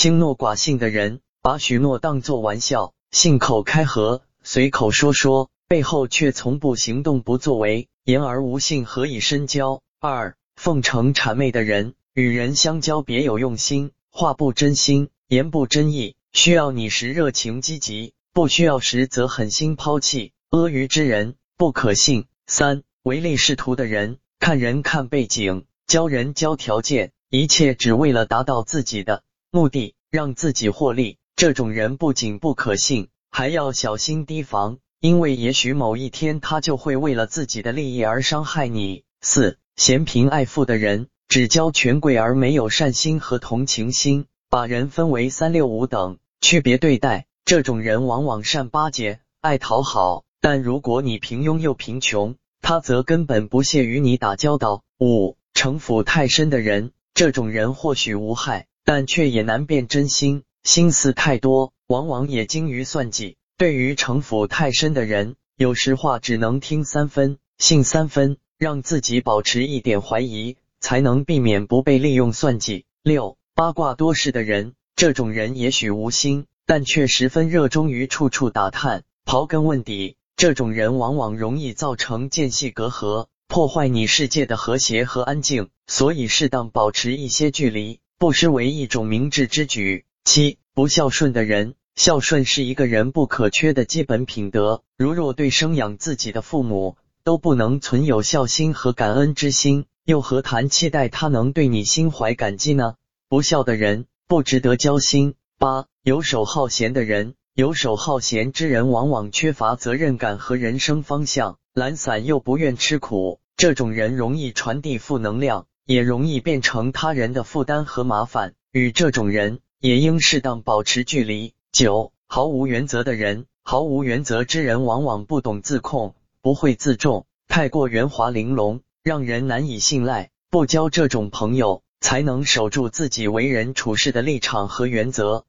轻诺寡信的人，把许诺当作玩笑，信口开河，随口说说，背后却从不行动不作为，言而无信，何以深交？二奉承谄媚的人，与人相交别有用心，话不真心，言不真意，需要你时热情积极，不需要时则狠心抛弃。阿谀之人不可信。三唯利是图的人，看人看背景，教人教条件，一切只为了达到自己的目的，让自己获利。这种人不仅不可信，还要小心提防，因为也许某一天他就会为了自己的利益而伤害你。四嫌贫爱富的人，只交权贵而没有善心和同情心，把人分为三六五等，区别对待。这种人往往善巴结，爱讨好。但如果你平庸又贫穷，他则根本不屑与你打交道。五城府太深的人，这种人或许无害，但却也难辨真心，心思太多，往往也精于算计。对于城府太深的人，有时话只能听三分，信三分，让自己保持一点怀疑，才能避免不被利用算计。六八卦多事的人，这种人也许无心，但却十分热衷于处处打探、刨根问底。这种人往往容易造成间隙隔阂，破坏你世界的和谐和安静，所以适当保持一些距离，不失为一种明智之举。七不孝顺的人，孝顺是一个人不可缺的基本品德，如若对生养自己的父母都不能存有孝心和感恩之心，又何谈期待他能对你心怀感激呢？不孝的人不值得交心。八游手好闲的人。游手好闲之人往往缺乏责任感和人生方向，懒散又不愿吃苦。这种人容易传递负能量，也容易变成他人的负担和麻烦。与这种人也应适当保持距离。九，毫无原则的人，毫无原则之人往往不懂自控，不会自重，太过圆滑玲珑，让人难以信赖。不交这种朋友，才能守住自己为人处事的立场和原则。